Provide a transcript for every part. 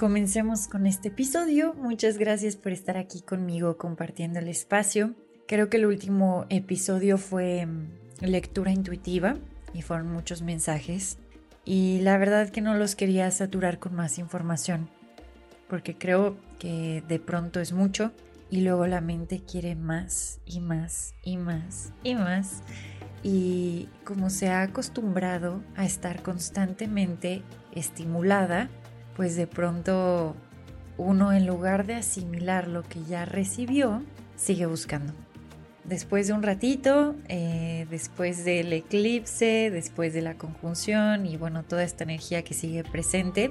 Comencemos con este episodio. Muchas gracias por estar aquí conmigo compartiendo el espacio. Creo que el último episodio fue mm, lectura intuitiva y fueron muchos mensajes. Y la verdad que no los quería saturar con más información, porque creo que de pronto es mucho y luego la mente quiere más y más y más y más. Y como se ha acostumbrado a estar constantemente estimulada, pues de pronto uno en lugar de asimilar lo que ya recibió, sigue buscando. Después de un ratito, eh, después del eclipse, después de la conjunción y bueno, toda esta energía que sigue presente,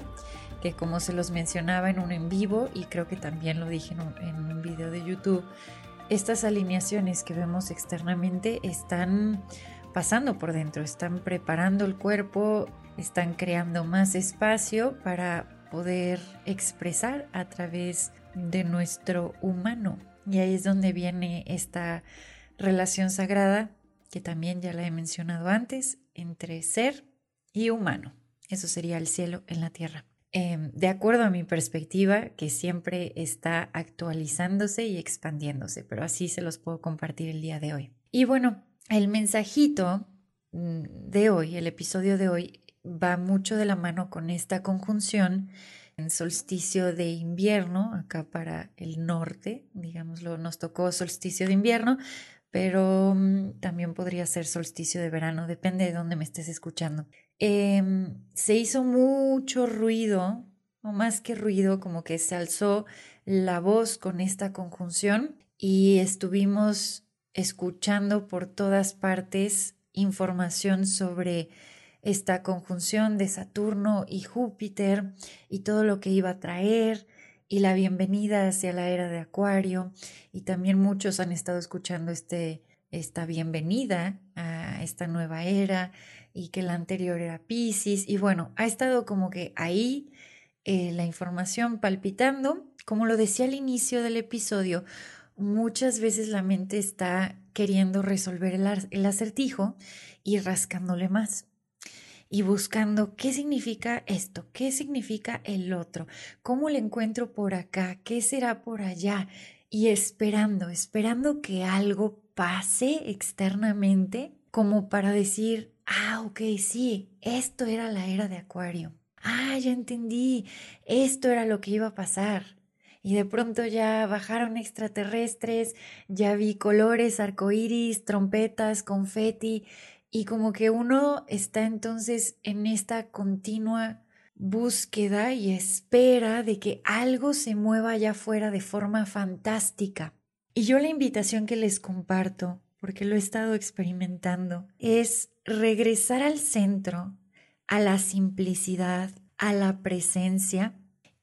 que como se los mencionaba en un en vivo y creo que también lo dije en un, en un video de YouTube, estas alineaciones que vemos externamente están pasando por dentro, están preparando el cuerpo, están creando más espacio para poder expresar a través de nuestro humano. Y ahí es donde viene esta relación sagrada, que también ya la he mencionado antes, entre ser y humano. Eso sería el cielo en la tierra. Em, de acuerdo a mi perspectiva, que siempre está actualizándose y expandiéndose, pero así se los puedo compartir el día de hoy. Y bueno, el mensajito mm, de hoy, el episodio de hoy, va mucho de la mano con esta conjunción en solsticio de invierno, acá para el norte, digámoslo, nos tocó solsticio de invierno, pero mm, también podría ser solsticio de verano, depende de dónde me estés escuchando. Em, se hizo mucho ruido, o más que ruido, como que se alzó la voz con esta conjunción y estuvimos escuchando por todas partes información sobre esta conjunción de Saturno y Júpiter y todo lo que iba a traer y la bienvenida hacia la era de Acuario. Y también muchos han estado escuchando este, esta bienvenida a esta nueva era y que la anterior era Pisces y bueno, ha estado como que ahí eh, la información palpitando, como lo decía al inicio del episodio, muchas veces la mente está queriendo resolver el acertijo y rascándole más y buscando qué significa esto, qué significa el otro, cómo le encuentro por acá, qué será por allá y esperando, esperando que algo pase externamente como para decir, ah, ok, sí, esto era la era de Acuario. Ah, ya entendí, esto era lo que iba a pasar. Y de pronto ya bajaron extraterrestres, ya vi colores, arcoíris, trompetas, confeti, y como que uno está entonces en esta continua búsqueda y espera de que algo se mueva allá afuera de forma fantástica. Y yo la invitación que les comparto, porque lo he estado experimentando, es regresar al centro, a la simplicidad, a la presencia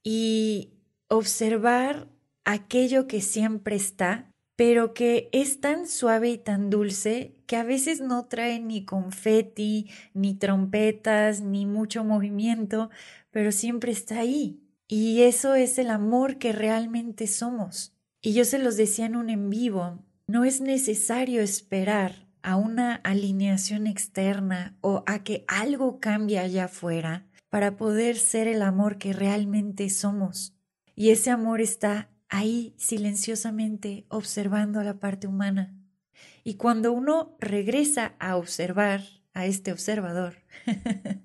y observar aquello que siempre está pero que es tan suave y tan dulce que a veces no trae ni confeti, ni trompetas, ni mucho movimiento, pero siempre está ahí. Y eso es el amor que realmente somos. Y yo se los decía en un en vivo, no es necesario esperar a una alineación externa o a que algo cambie allá afuera para poder ser el amor que realmente somos. Y ese amor está ahí silenciosamente observando la parte humana. Y cuando uno regresa a observar a este observador,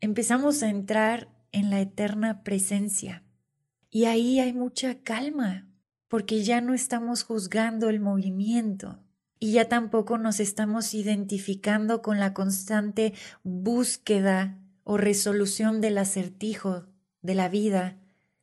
empezamos a entrar en la eterna presencia. Y ahí hay mucha calma, porque ya no estamos juzgando el movimiento y ya tampoco nos estamos identificando con la constante búsqueda o resolución del acertijo de la vida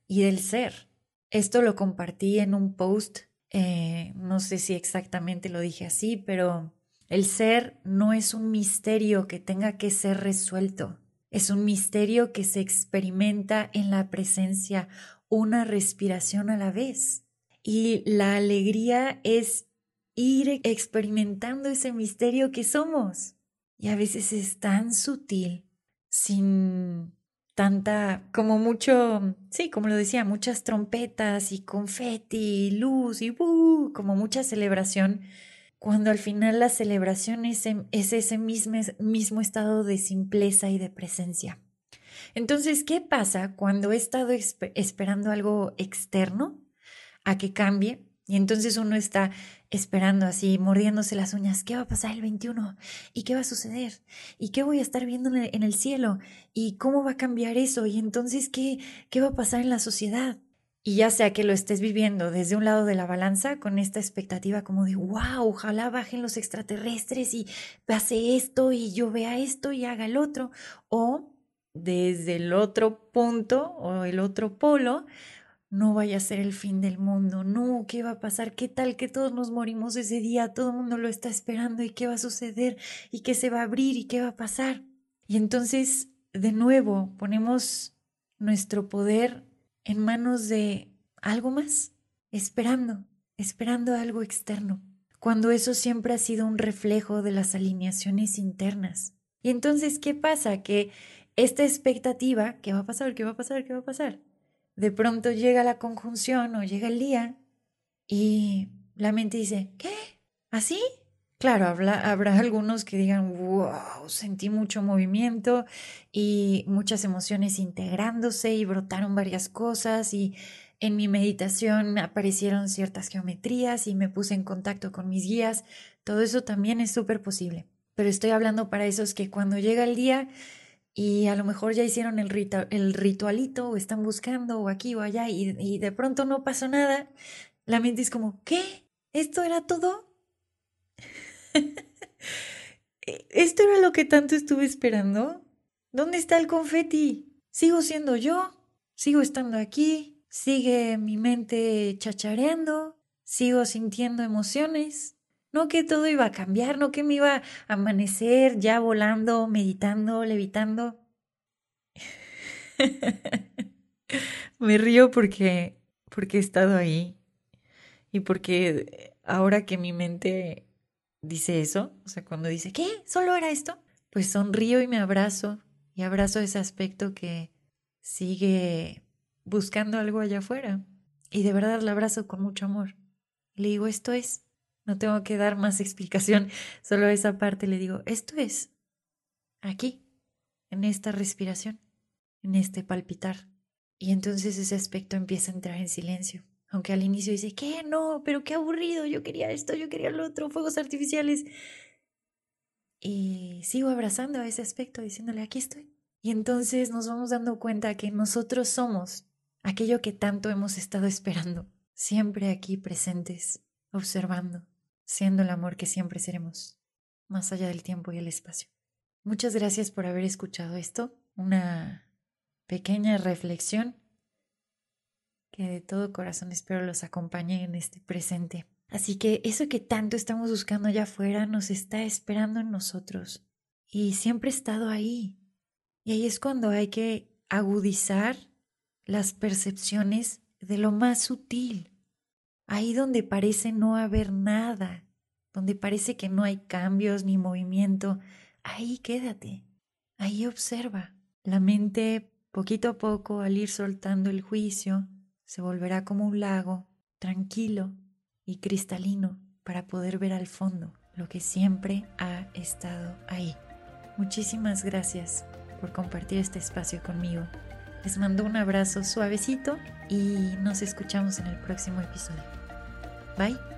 y del ser. Esto lo compartí en un post, eh, no sé si exactamente lo dije así, pero El ser no es un misterio que tenga que ser resuelto. Es un misterio que se experimenta en la presencia, una respiración a la vez. Y la alegría es ir experimentando ese misterio que somos. Y a veces es tan sutil, sin tanta, como mucho, sí, como lo decía, muchas trompetas y confeti y luz y uh, como mucha celebración, cuando al final la celebración es, es ese mismo, mismo estado de simpleza y de presencia. Entonces, ¿qué pasa cuando he estado esperando algo externo a que cambie? Y entonces uno está esperando así, mordiéndose las uñas, ¿qué va a pasar el 21? ¿Y qué va a suceder? ¿Y qué voy a estar viendo en el, cielo? ¿Y cómo va a cambiar eso? ¿Y entonces qué, qué va a pasar en la sociedad? Y ya sea que lo estés viviendo desde un lado de la balanza con esta expectativa como de, wow, ojalá bajen los extraterrestres y pase esto y yo vea esto y haga el otro, o desde el otro punto o el otro polo, no vaya a ser el fin del mundo, no, ¿qué va a pasar? ¿Qué tal que todos nos morimos ese día? Todo el mundo lo está esperando y qué va a suceder y qué se va a abrir y qué va a pasar. Y entonces, de nuevo, ponemos nuestro poder en manos de algo más, esperando, esperando algo externo, cuando eso siempre ha sido un reflejo de las alineaciones internas. Y entonces, ¿qué pasa? Que esta expectativa, ¿qué va a pasar? ¿Qué va a pasar? ¿Qué va a pasar? De pronto llega la conjunción o llega el día y la mente dice, ¿qué? ¿Así? Claro, habrá algunos que digan, wow, sentí mucho movimiento y muchas emociones integrándose y brotaron varias cosas y en mi meditación aparecieron ciertas geometrías y me puse en contacto con mis guías. Todo eso también es súper posible. Pero estoy hablando para esos que cuando llega el día y a lo mejor ya hicieron el, el ritualito o están buscando o aquí o allá y, y de pronto no pasó nada, la mente es como, ¿qué? ¿Esto era todo? E, ¿Esto era lo que tanto estuve esperando? ¿Dónde está el confeti? ¿Sigo siendo yo? ¿Sigo estando aquí? ¿Sigue mi mente chachareando? ¿Sigo sintiendo emociones? No que todo iba a cambiar, no que me iba a amanecer ya volando, meditando, levitando. me río porque porque he estado ahí y porque ahora que mi mente dice eso, o sea, cuando dice, ¿qué? ¿Solo era esto? Pues sonrío y me abrazo y abrazo ese aspecto que sigue buscando algo allá afuera. Y de verdad la abrazo con mucho amor. Le digo, esto es. No tengo que dar más explicación, solo esa parte le digo, esto es aquí, en esta respiración, en este palpitar. Y entonces ese aspecto empieza a entrar en silencio. Aunque al inicio dice, ¿qué? No, pero qué aburrido, yo quería esto, yo quería lo otro, fuegos artificiales. Y sigo abrazando a ese aspecto, diciéndole, aquí estoy. Y entonces nos vamos dando cuenta que nosotros somos aquello que tanto hemos estado esperando, siempre aquí presentes, observando, siendo el amor que siempre seremos, más allá del tiempo y el espacio. Muchas gracias por haber escuchado esto, una pequeña reflexión que de todo corazón espero los acompañe en este presente. Así que eso que tanto estamos buscando allá afuera nos está esperando en nosotros y siempre ha estado ahí. Y ahí es cuando hay que agudizar las percepciones de lo más sutil, Ahí donde parece no haber nada, donde parece que no hay cambios ni movimiento, ahí quédate, ahí observa. La mente, poquito a poco, al ir soltando el juicio, se volverá como un lago, tranquilo y cristalino, para poder ver al fondo lo que siempre ha estado ahí. Muchísimas gracias por compartir este espacio conmigo. Les mando un abrazo suavecito y nos escuchamos en el próximo episodio. Bye.